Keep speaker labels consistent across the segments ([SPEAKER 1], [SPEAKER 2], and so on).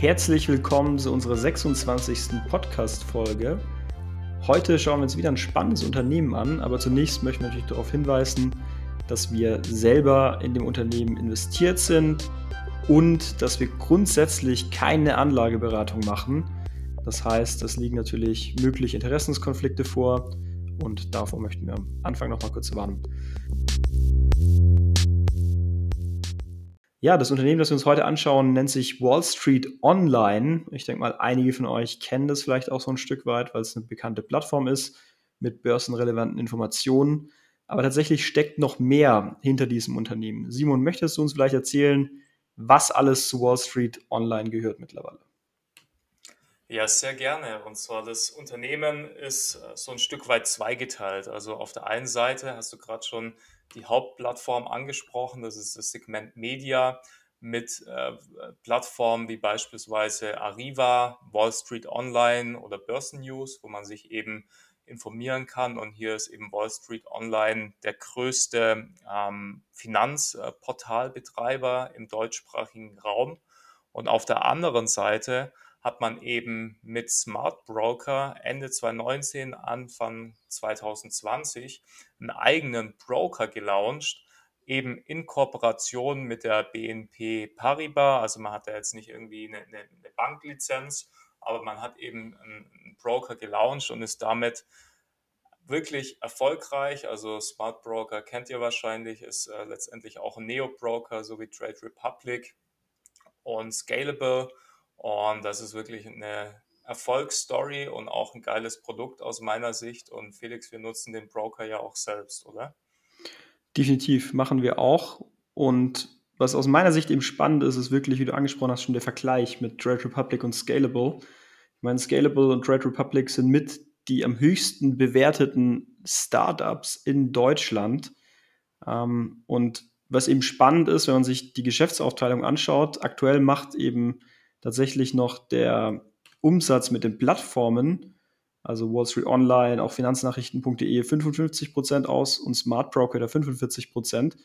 [SPEAKER 1] Herzlich willkommen zu unserer 26. Podcast-Folge. Heute schauen wir uns wieder ein spannendes Unternehmen an, aber zunächst möchten wir natürlich darauf hinweisen, dass wir selber in dem Unternehmen investiert sind und dass wir grundsätzlich keine Anlageberatung machen. Das heißt, es liegen natürlich mögliche Interessenskonflikte vor und davor möchten wir am Anfang noch mal kurz warnen. Ja, das Unternehmen, das wir uns heute anschauen, nennt sich Wall Street Online. Ich denke mal, einige von euch kennen das vielleicht auch so ein Stück weit, weil es eine bekannte Plattform ist mit börsenrelevanten Informationen. Aber tatsächlich steckt noch mehr hinter diesem Unternehmen. Simon, möchtest du uns vielleicht erzählen, was alles zu Wall Street Online gehört mittlerweile?
[SPEAKER 2] Ja, sehr gerne. Und zwar das Unternehmen ist äh, so ein Stück weit zweigeteilt. Also auf der einen Seite hast du gerade schon die Hauptplattform angesprochen. Das ist das Segment Media mit äh, Plattformen wie beispielsweise Arriva, Wall Street Online oder Börsennews, wo man sich eben informieren kann. Und hier ist eben Wall Street Online der größte ähm, Finanzportalbetreiber im deutschsprachigen Raum. Und auf der anderen Seite hat man eben mit Smart Broker Ende 2019, Anfang 2020 einen eigenen Broker gelauncht, eben in Kooperation mit der BNP Paribas. Also man hat da jetzt nicht irgendwie eine, eine, eine Banklizenz, aber man hat eben einen Broker gelauncht und ist damit wirklich erfolgreich. Also Smart Broker kennt ihr wahrscheinlich, ist äh, letztendlich auch ein Neo-Broker, so wie Trade Republic und Scalable und das ist wirklich eine Erfolgsstory und auch ein geiles Produkt aus meiner Sicht. Und Felix, wir nutzen den Broker ja auch selbst, oder?
[SPEAKER 1] Definitiv machen wir auch. Und was aus meiner Sicht eben spannend ist, ist wirklich, wie du angesprochen hast, schon der Vergleich mit Trade Republic und Scalable. Ich meine, Scalable und Trade Republic sind mit die am höchsten bewerteten Startups in Deutschland. Ähm, und was eben spannend ist, wenn man sich die Geschäftsaufteilung anschaut, aktuell macht eben tatsächlich noch der Umsatz mit den Plattformen, also Wall Street Online, auch Finanznachrichten.de 55 Prozent aus und Smart Broker da 45 Prozent.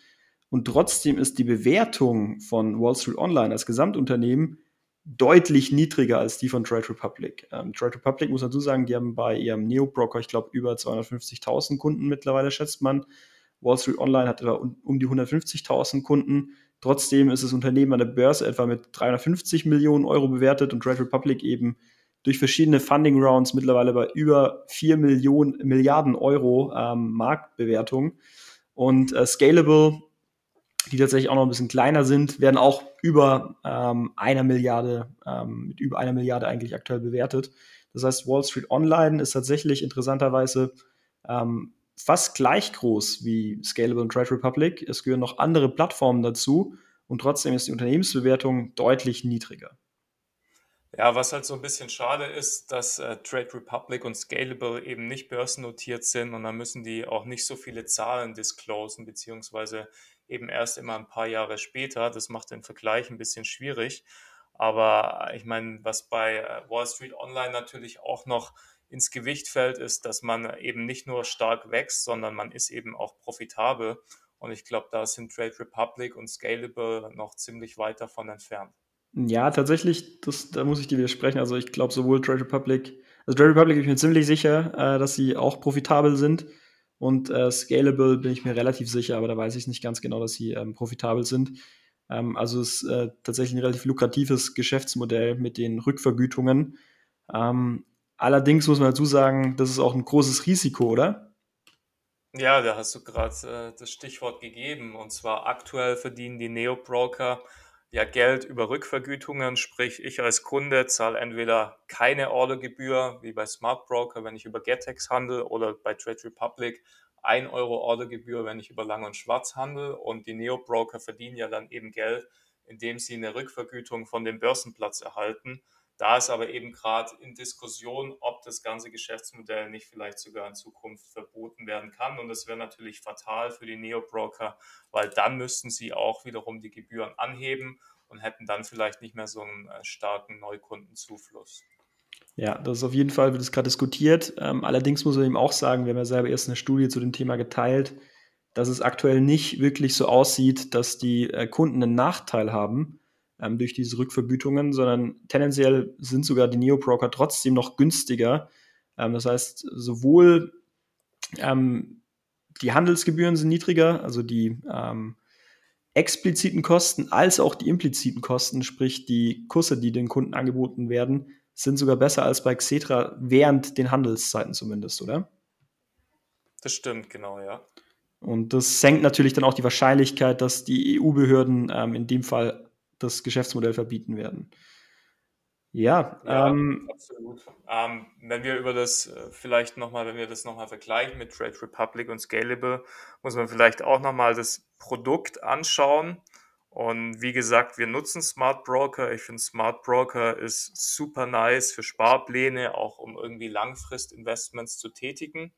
[SPEAKER 1] Und trotzdem ist die Bewertung von Wall Street Online als Gesamtunternehmen deutlich niedriger als die von Trade Republic. Ähm, Trade Republic muss man dazu sagen, die haben bei ihrem Neo-Broker, ich glaube, über 250.000 Kunden mittlerweile, schätzt man. Wall Street Online hat etwa um die 150.000 Kunden. Trotzdem ist das Unternehmen an der Börse etwa mit 350 Millionen Euro bewertet und Trade Republic eben durch verschiedene Funding Rounds mittlerweile bei über 4 Millionen, Milliarden Euro ähm, Marktbewertung. Und äh, Scalable, die tatsächlich auch noch ein bisschen kleiner sind, werden auch über ähm, einer Milliarde, ähm, mit über einer Milliarde eigentlich aktuell bewertet. Das heißt, Wall Street Online ist tatsächlich interessanterweise ähm, fast gleich groß wie Scalable und Trade Republic. Es gehören noch andere Plattformen dazu und trotzdem ist die Unternehmensbewertung deutlich niedriger.
[SPEAKER 2] Ja, was halt so ein bisschen schade ist, dass äh, Trade Republic und Scalable eben nicht börsennotiert sind und dann müssen die auch nicht so viele Zahlen disclosen, beziehungsweise eben erst immer ein paar Jahre später. Das macht den Vergleich ein bisschen schwierig. Aber ich meine, was bei äh, Wall Street Online natürlich auch noch ins Gewicht fällt, ist, dass man eben nicht nur stark wächst, sondern man ist eben auch profitabel. Und ich glaube, da sind Trade Republic und Scalable noch ziemlich weit davon entfernt.
[SPEAKER 1] Ja, tatsächlich, das, da muss ich dir widersprechen. Also ich glaube, sowohl Trade Republic, also Trade Republic bin ich mir ziemlich sicher, äh, dass sie auch profitabel sind. Und äh, Scalable bin ich mir relativ sicher, aber da weiß ich nicht ganz genau, dass sie ähm, profitabel sind. Ähm, also es ist äh, tatsächlich ein relativ lukratives Geschäftsmodell mit den Rückvergütungen. Ähm, Allerdings muss man dazu sagen, das ist auch ein großes Risiko, oder?
[SPEAKER 2] Ja, da hast du gerade äh, das Stichwort gegeben. Und zwar aktuell verdienen die Neo-Broker ja Geld über Rückvergütungen, sprich ich als Kunde zahle entweder keine Ordergebühr, wie bei Smart Broker, wenn ich über Getex handle, oder bei Trade Republic 1 Euro Ordergebühr, wenn ich über Lang und Schwarz handle. Und die Neo-Broker verdienen ja dann eben Geld, indem sie eine Rückvergütung von dem Börsenplatz erhalten. Da ist aber eben gerade in Diskussion, ob das ganze Geschäftsmodell nicht vielleicht sogar in Zukunft verboten werden kann. Und das wäre natürlich fatal für die Neo-Broker, weil dann müssten sie auch wiederum die Gebühren anheben und hätten dann vielleicht nicht mehr so einen äh, starken Neukundenzufluss.
[SPEAKER 1] Ja, das ist auf jeden Fall, wird es gerade diskutiert. Ähm, allerdings muss man eben auch sagen, wir haben ja selber erst eine Studie zu dem Thema geteilt, dass es aktuell nicht wirklich so aussieht, dass die äh, Kunden einen Nachteil haben ähm, durch diese Rückvergütungen, sondern tendenziell sind sogar die Neo-Broker trotzdem noch günstiger. Ähm, das heißt, sowohl ähm, die Handelsgebühren sind niedriger, also die ähm, expliziten Kosten, als auch die impliziten Kosten, sprich die Kurse, die den Kunden angeboten werden, sind sogar besser als bei Xetra während den Handelszeiten zumindest, oder?
[SPEAKER 2] Das stimmt, genau, ja.
[SPEAKER 1] Und das senkt natürlich dann auch die Wahrscheinlichkeit, dass die EU-Behörden ähm, in dem Fall das Geschäftsmodell verbieten werden.
[SPEAKER 2] Ja, ja ähm, absolut. Ähm, wenn wir über das äh, vielleicht nochmal, wenn wir das nochmal vergleichen mit Trade Republic und Scalable, muss man vielleicht auch nochmal das Produkt anschauen. Und wie gesagt, wir nutzen Smart Broker. Ich finde Smart Broker ist super nice für Sparpläne, auch um irgendwie Langfristinvestments zu tätigen.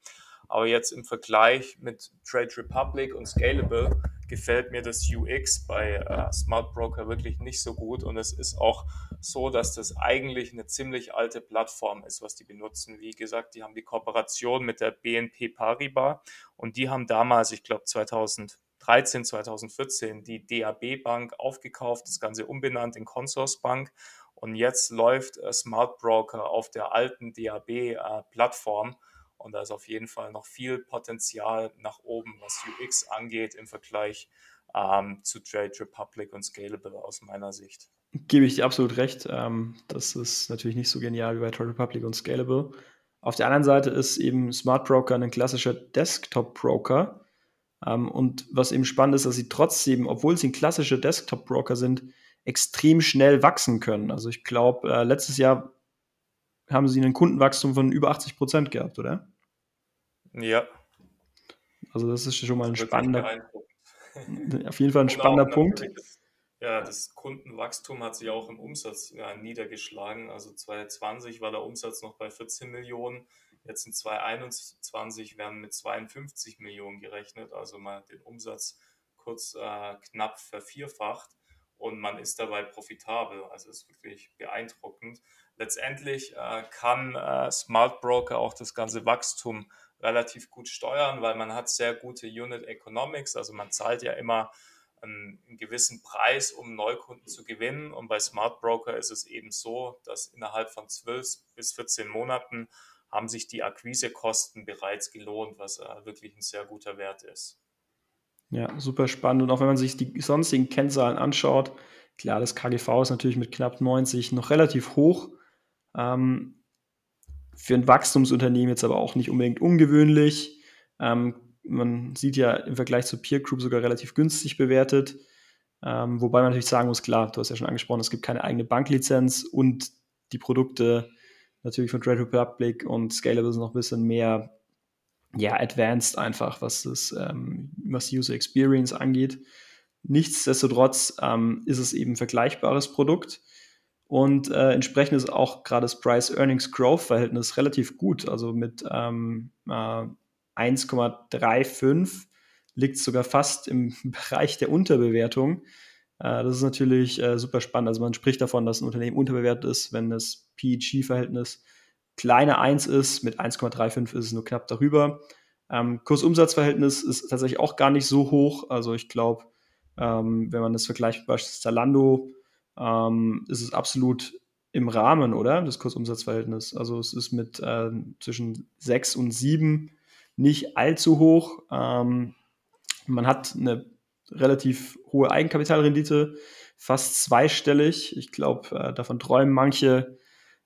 [SPEAKER 2] Aber jetzt im Vergleich mit Trade Republic und Scalable gefällt mir das UX bei äh, Smart Broker wirklich nicht so gut. Und es ist auch so, dass das eigentlich eine ziemlich alte Plattform ist, was die benutzen. Wie gesagt, die haben die Kooperation mit der BNP Paribas und die haben damals, ich glaube 2013, 2014, die DAB Bank aufgekauft, das Ganze umbenannt in Consors Bank. Und jetzt läuft äh, Smart Broker auf der alten DAB-Plattform. Äh, und da ist auf jeden Fall noch viel Potenzial nach oben, was UX angeht im Vergleich ähm, zu Trade Republic und Scalable aus meiner Sicht.
[SPEAKER 1] Gebe ich dir absolut recht. Ähm, das ist natürlich nicht so genial wie bei Trade Republic und Scalable. Auf der anderen Seite ist eben Smart Broker ein klassischer Desktop-Broker. Ähm, und was eben spannend ist, dass sie trotzdem, obwohl sie ein klassischer Desktop-Broker sind, extrem schnell wachsen können. Also ich glaube, äh, letztes Jahr haben sie ein Kundenwachstum von über 80 Prozent gehabt, oder?
[SPEAKER 2] Ja.
[SPEAKER 1] Also das ist schon mal ein spannender, auf jeden Fall ein spannender Punkt.
[SPEAKER 2] ja, das Kundenwachstum hat sich auch im Umsatz ja, niedergeschlagen. Also 2020 war der Umsatz noch bei 14 Millionen. Jetzt in 2021 werden mit 52 Millionen gerechnet. Also mal den Umsatz kurz äh, knapp vervierfacht und man ist dabei profitabel. Also ist wirklich beeindruckend. Letztendlich äh, kann äh, Smart Broker auch das ganze Wachstum relativ gut steuern, weil man hat sehr gute Unit Economics. Also man zahlt ja immer einen, gewissen Preis, um Neukunden zu gewinnen. Und bei Smart Broker ist es eben so, dass innerhalb von 12 bis 14 Monaten haben sich die Akquisekosten bereits gelohnt, was äh, wirklich ein sehr guter Wert ist.
[SPEAKER 1] Ja, super spannend. Und auch wenn man sich die sonstigen Kennzahlen anschaut, klar, das KGV ist natürlich mit knapp 90 noch relativ hoch. Ähm, für ein Wachstumsunternehmen jetzt aber auch nicht unbedingt ungewöhnlich. Ähm, man sieht ja im Vergleich zur Peer Group sogar relativ günstig bewertet. Ähm, wobei man natürlich sagen muss, klar, du hast ja schon angesprochen, es gibt keine eigene Banklizenz und die Produkte natürlich von Trade Republic und Scalable sind noch ein bisschen mehr ja, advanced einfach, was das ähm, was User Experience angeht. Nichtsdestotrotz ähm, ist es eben ein vergleichbares Produkt und äh, entsprechend ist auch gerade das Price-Earnings-Growth-Verhältnis relativ gut. Also mit ähm, äh, 1,35 liegt es sogar fast im Bereich der Unterbewertung. Äh, das ist natürlich äh, super spannend. Also man spricht davon, dass ein Unternehmen unterbewertet ist, wenn das PEG-Verhältnis kleiner 1 ist, mit 1,35 ist es nur knapp darüber. Ähm, Kursumsatzverhältnis ist tatsächlich auch gar nicht so hoch. Also ich glaube, ähm, wenn man das vergleicht mit beispielsweise Zalando, ähm, ist es absolut im Rahmen, oder? Das Kursumsatzverhältnis. Also es ist mit äh, zwischen 6 und 7 nicht allzu hoch. Ähm, man hat eine relativ hohe Eigenkapitalrendite, fast zweistellig. Ich glaube, äh, davon träumen manche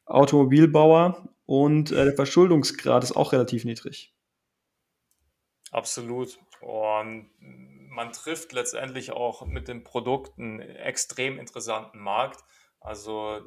[SPEAKER 1] Automobilbauer und äh, der Verschuldungsgrad ist auch relativ niedrig.
[SPEAKER 2] Absolut. Und man trifft letztendlich auch mit den Produkten einen extrem interessanten Markt. Also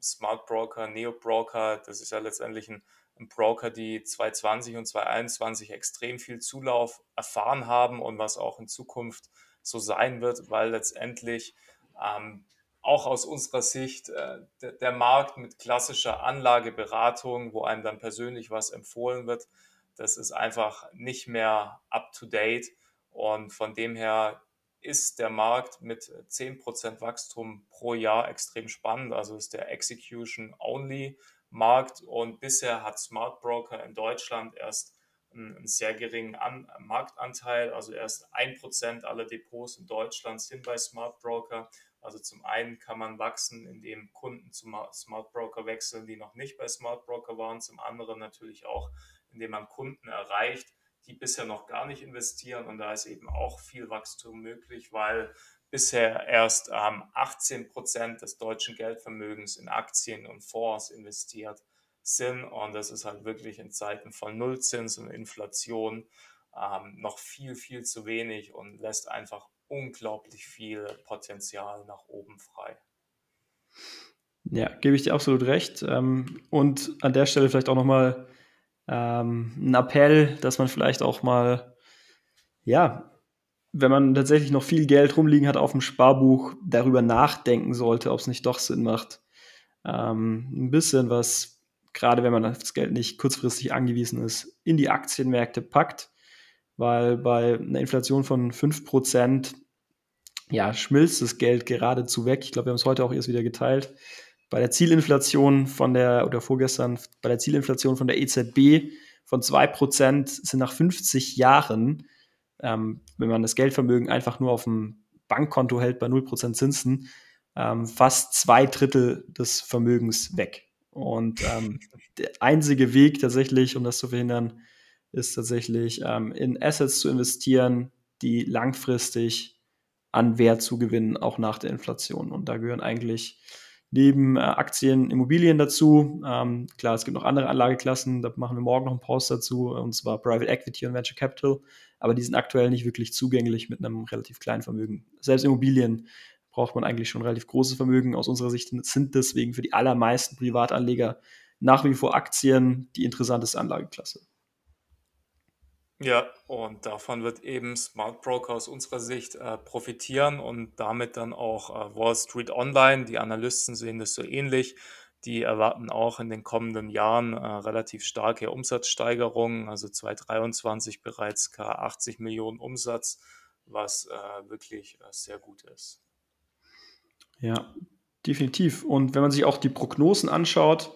[SPEAKER 2] Smart Broker, Neo Broker, das ist ja letztendlich ein, ein Broker, die 2020 und 2021 extrem viel Zulauf erfahren haben und was auch in Zukunft so sein wird, weil letztendlich ähm, auch aus unserer Sicht äh, der, der Markt mit klassischer Anlageberatung, wo einem dann persönlich was empfohlen wird, das ist einfach nicht mehr up-to-date. Und von dem her ist der Markt mit 10% Wachstum pro Jahr extrem spannend. Also ist der Execution-Only-Markt. Und bisher hat Smart Broker in Deutschland erst einen, sehr geringen An Marktanteil. Also erst ein Prozent aller Depots in Deutschland sind bei Smart Broker. Also zum einen kann man wachsen, indem Kunden zum Smart Broker wechseln, die noch nicht bei Smart Broker waren. Zum anderen natürlich auch, indem man Kunden erreicht, die bisher noch gar nicht investieren. Und da ist eben auch viel Wachstum möglich, weil bisher erst ähm, 18 Prozent des deutschen Geldvermögens in Aktien und Fonds investiert sind. Und das ist halt wirklich in Zeiten von Nullzins und Inflation ähm, noch viel, viel zu wenig und lässt einfach unglaublich viel Potenzial nach oben frei.
[SPEAKER 1] Ja, gebe ich dir absolut recht. Ähm, und an der Stelle vielleicht auch nochmal ähm, ein Appell, dass man vielleicht auch mal, ja, wenn man tatsächlich noch viel Geld rumliegen hat auf dem Sparbuch, darüber nachdenken sollte, ob es nicht doch Sinn macht, ähm, ein bisschen was, gerade wenn man das Geld nicht kurzfristig angewiesen ist, in die Aktienmärkte packt, weil bei einer Inflation von 5% ja, schmilzt das Geld geradezu weg. Ich glaube, wir haben es heute auch erst wieder geteilt. Bei der Zielinflation von der, oder vorgestern, bei der Zielinflation von der EZB von 2% sind nach 50 Jahren, ähm, wenn man das Geldvermögen einfach nur auf dem Bankkonto hält bei 0% Zinsen, ähm, fast zwei Drittel des Vermögens weg. Und ähm, der einzige Weg tatsächlich, um das zu verhindern, ist tatsächlich ähm, in Assets zu investieren, die langfristig an Wert zu gewinnen, auch nach der Inflation. Und da gehören eigentlich neben äh, Aktien Immobilien dazu. Ähm, klar, es gibt noch andere Anlageklassen, da machen wir morgen noch einen Post dazu, und zwar Private Equity und Venture Capital, aber die sind aktuell nicht wirklich zugänglich mit einem relativ kleinen Vermögen. Selbst Immobilien braucht man eigentlich schon relativ große Vermögen. Aus unserer Sicht sind deswegen für die allermeisten Privatanleger nach wie vor Aktien die interessanteste Anlageklasse.
[SPEAKER 2] Ja, und davon wird eben Smart Broker aus unserer Sicht äh, profitieren und damit dann auch äh, Wall Street Online. Die Analysten sehen das so ähnlich. Die erwarten auch in den kommenden Jahren äh, relativ starke Umsatzsteigerungen, also 2023 bereits K80 Millionen Umsatz, was äh, wirklich äh, sehr gut ist.
[SPEAKER 1] Ja, definitiv. Und wenn man sich auch die Prognosen anschaut,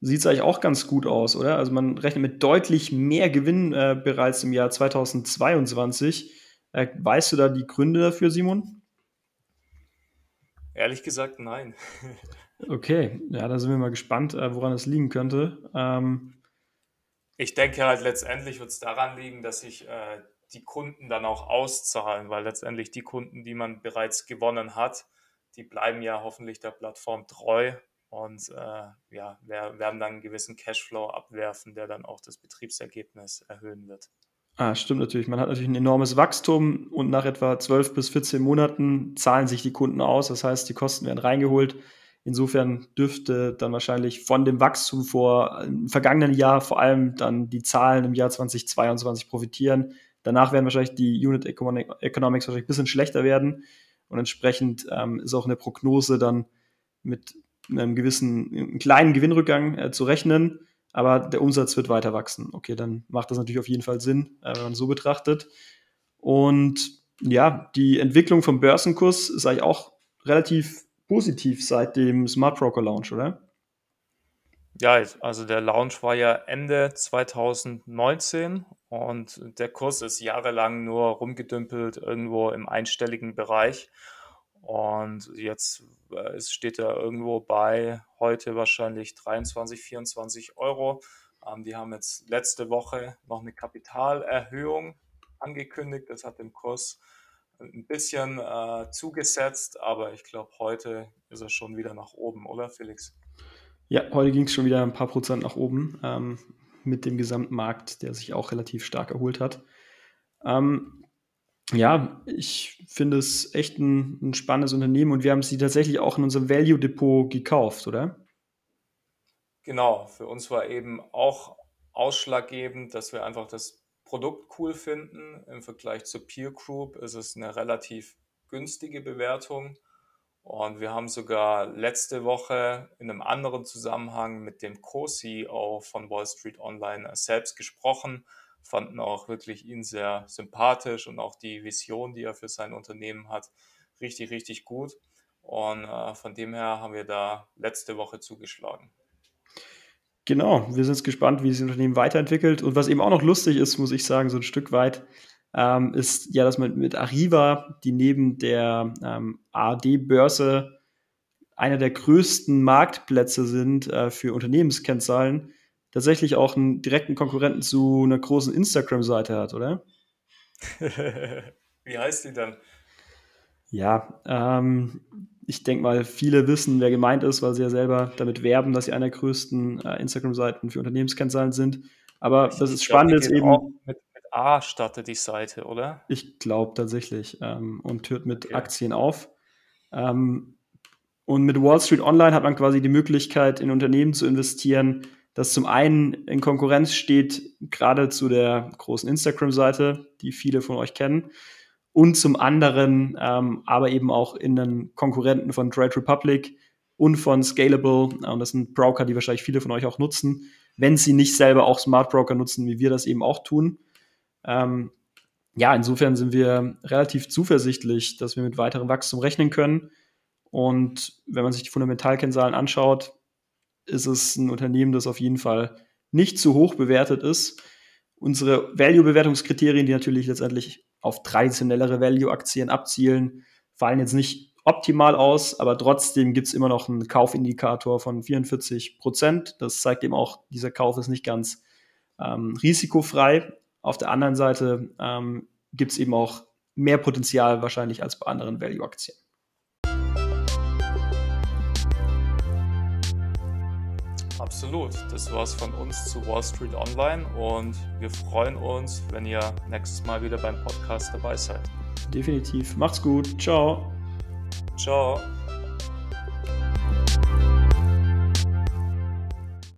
[SPEAKER 1] sieht es eigentlich auch ganz gut aus, oder? Also man rechnet mit deutlich mehr Gewinn äh, bereits im Jahr 2022. Äh, weißt du da die Gründe dafür, Simon?
[SPEAKER 2] Ehrlich gesagt, nein.
[SPEAKER 1] okay, ja, da sind wir mal gespannt, äh, woran es liegen könnte. Ähm,
[SPEAKER 2] ich denke halt, letztendlich wird es daran liegen, dass sich äh, die Kunden dann auch auszahlen, weil letztendlich die Kunden, die man bereits gewonnen hat, die bleiben ja hoffentlich der Plattform treu und äh, ja, wir werden dann einen gewissen Cashflow abwerfen, der dann auch das Betriebsergebnis erhöhen wird.
[SPEAKER 1] Ah, stimmt natürlich. Man hat natürlich ein enormes Wachstum und nach etwa 12 bis 14 Monaten zahlen sich die Kunden aus. Das heißt, die Kosten werden reingeholt. Insofern dürfte dann wahrscheinlich von dem Wachstum vor im vergangenen Jahr vor allem dann die Zahlen im Jahr 2022 profitieren. Danach werden wahrscheinlich die Unit Economics wahrscheinlich ein bisschen schlechter werden und entsprechend ähm, ist auch eine Prognose dann mit einem gewissen, einem kleinen Gewinnrückgang äh, zu rechnen, aber der Umsatz wird weiter wachsen. Okay, dann macht das natürlich auf jeden Fall Sinn, äh, wenn man so betrachtet. Und ja, die Entwicklung vom Börsenkurs ist eigentlich auch relativ positiv seit dem Smart Broker Launch, oder?
[SPEAKER 2] Ja, also der Launch war ja Ende 2019 und der Kurs ist jahrelang nur rumgedümpelt irgendwo im einstelligen Bereich. Und jetzt äh, steht er irgendwo bei heute wahrscheinlich 23, 24 Euro. Ähm, die haben jetzt letzte Woche noch eine Kapitalerhöhung angekündigt. Das hat dem Kurs ein bisschen äh, zugesetzt, aber ich glaube, heute ist er schon wieder nach oben, oder Felix?
[SPEAKER 1] Ja, heute ging es schon wieder ein paar Prozent nach oben ähm, mit dem Gesamtmarkt, der sich auch relativ stark erholt hat. Ähm, ja, ich finde es echt ein, ein spannendes Unternehmen und wir haben sie tatsächlich auch in unserem Value Depot gekauft, oder?
[SPEAKER 2] Genau, für uns war eben auch ausschlaggebend, dass wir einfach das Produkt cool finden. Im Vergleich zur Peer Group ist es eine relativ günstige Bewertung. Und wir haben sogar letzte Woche in einem anderen Zusammenhang mit dem Co-CEO von Wall Street Online selbst gesprochen fanden auch wirklich ihn sehr sympathisch und auch die Vision, die er für sein Unternehmen hat, richtig, richtig gut. Und äh, von dem her haben wir da letzte Woche zugeschlagen.
[SPEAKER 1] Genau, wir sind gespannt, wie sich das Unternehmen weiterentwickelt. Und was eben auch noch lustig ist, muss ich sagen, so ein Stück weit, ähm, ist ja, dass man mit Arriva, die neben der ähm, ARD-Börse einer der größten Marktplätze sind äh, für Unternehmenskennzahlen, tatsächlich auch einen direkten Konkurrenten zu einer großen Instagram-Seite hat, oder?
[SPEAKER 2] Wie heißt die dann?
[SPEAKER 1] Ja, ähm, ich denke mal, viele wissen, wer gemeint ist, weil sie ja selber damit werben, dass sie einer der größten äh, Instagram-Seiten für Unternehmenskennzahlen sind. Aber ich das ist spannend ist eben.
[SPEAKER 2] Mit, mit, A startet die Seite, oder?
[SPEAKER 1] Ich glaube tatsächlich. Ähm, und hört mit okay. Aktien auf. Ähm, und mit Wall Street Online hat man quasi die Möglichkeit, in Unternehmen zu investieren, das zum einen in Konkurrenz steht, gerade zu der großen Instagram-Seite, die viele von euch kennen, und zum anderen ähm, aber eben auch in einen Konkurrenten von Trade Republic und von Scalable. Und das sind Broker, die wahrscheinlich viele von euch auch nutzen, wenn sie nicht selber auch Smart Broker nutzen, wie wir das eben auch tun. Ähm, ja, insofern sind wir relativ zuversichtlich, dass wir mit weiterem Wachstum rechnen können. Und wenn man sich die Fundamentalkennzahlen anschaut, ist es ein Unternehmen, das auf jeden Fall nicht zu hoch bewertet ist. Unsere Value-Bewertungskriterien, die natürlich letztendlich auf traditionellere Value-Aktien abzielen, fallen jetzt nicht optimal aus, aber trotzdem gibt es immer noch einen Kaufindikator von 44 Prozent. Das zeigt eben auch, dieser Kauf ist nicht ganz ähm, risikofrei. Auf der anderen Seite ähm, gibt es eben auch mehr Potenzial wahrscheinlich als bei anderen Value-Aktien.
[SPEAKER 2] Absolut. Das war's von uns zu Wall Street Online und wir freuen uns, wenn ihr nächstes Mal wieder beim Podcast dabei seid.
[SPEAKER 1] Definitiv. Macht's gut. Ciao.
[SPEAKER 2] Ciao.